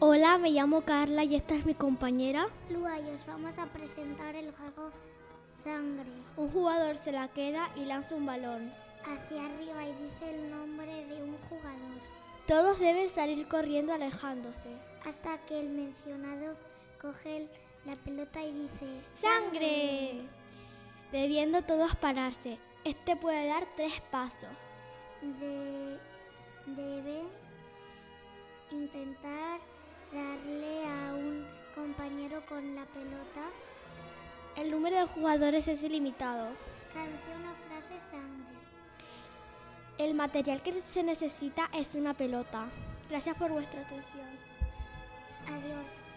Hola, me llamo Carla y esta es mi compañera. Lua y os vamos a presentar el juego Sangre. Un jugador se la queda y lanza un balón. Hacia arriba y dice el nombre de un jugador. Todos deben salir corriendo alejándose. Hasta que el mencionado coge la pelota y dice ¡Sangre! Debiendo todos pararse. Este puede dar tres pasos. De, debe con la pelota. El número de jugadores es ilimitado. Canción o frase sangre. El material que se necesita es una pelota. Gracias por vuestra atención. Adiós.